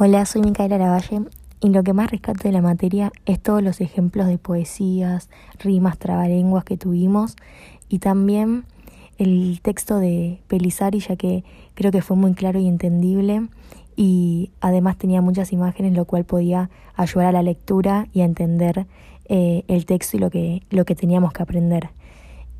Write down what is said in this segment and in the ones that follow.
Hola, soy Micaela Lavalle y lo que más rescato de la materia es todos los ejemplos de poesías, rimas, trabalenguas que tuvimos y también el texto de Pelizari, ya que creo que fue muy claro y entendible y además tenía muchas imágenes, lo cual podía ayudar a la lectura y a entender eh, el texto y lo que, lo que teníamos que aprender.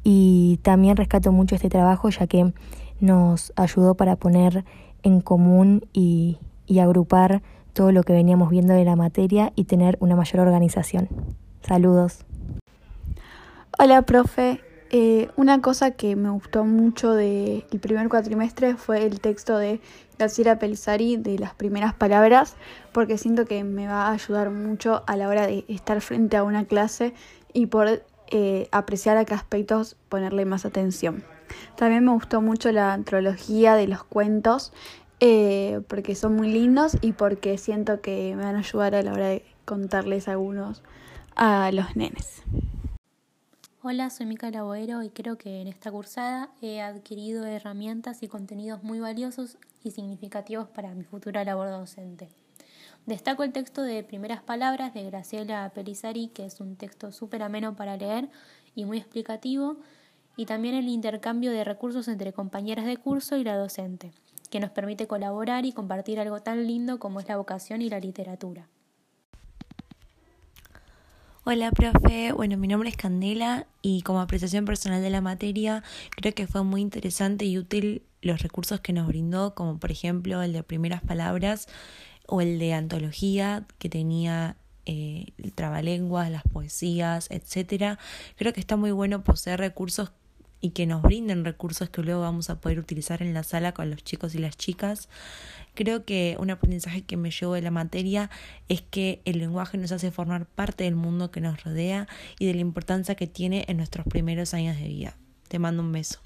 Y también rescato mucho este trabajo, ya que nos ayudó para poner en común y y agrupar todo lo que veníamos viendo de la materia y tener una mayor organización. Saludos. Hola, profe. Eh, una cosa que me gustó mucho del primer cuatrimestre fue el texto de Graciela Pelizari de las primeras palabras, porque siento que me va a ayudar mucho a la hora de estar frente a una clase y por eh, apreciar a qué aspectos ponerle más atención. También me gustó mucho la antología de los cuentos eh, porque son muy lindos y porque siento que me van a ayudar a la hora de contarles algunos a los nenes. Hola, soy Mica Boero y creo que en esta cursada he adquirido herramientas y contenidos muy valiosos y significativos para mi futura labor docente. Destaco el texto de Primeras Palabras de Graciela Pelizari, que es un texto súper ameno para leer y muy explicativo, y también el intercambio de recursos entre compañeras de curso y la docente que nos permite colaborar y compartir algo tan lindo como es la vocación y la literatura. Hola, profe. Bueno, mi nombre es Candela y como apreciación personal de la materia, creo que fue muy interesante y útil los recursos que nos brindó, como por ejemplo el de primeras palabras o el de antología que tenía eh, el trabalenguas, las poesías, etcétera. Creo que está muy bueno poseer recursos y que nos brinden recursos que luego vamos a poder utilizar en la sala con los chicos y las chicas. Creo que un aprendizaje que me llevo de la materia es que el lenguaje nos hace formar parte del mundo que nos rodea y de la importancia que tiene en nuestros primeros años de vida. Te mando un beso.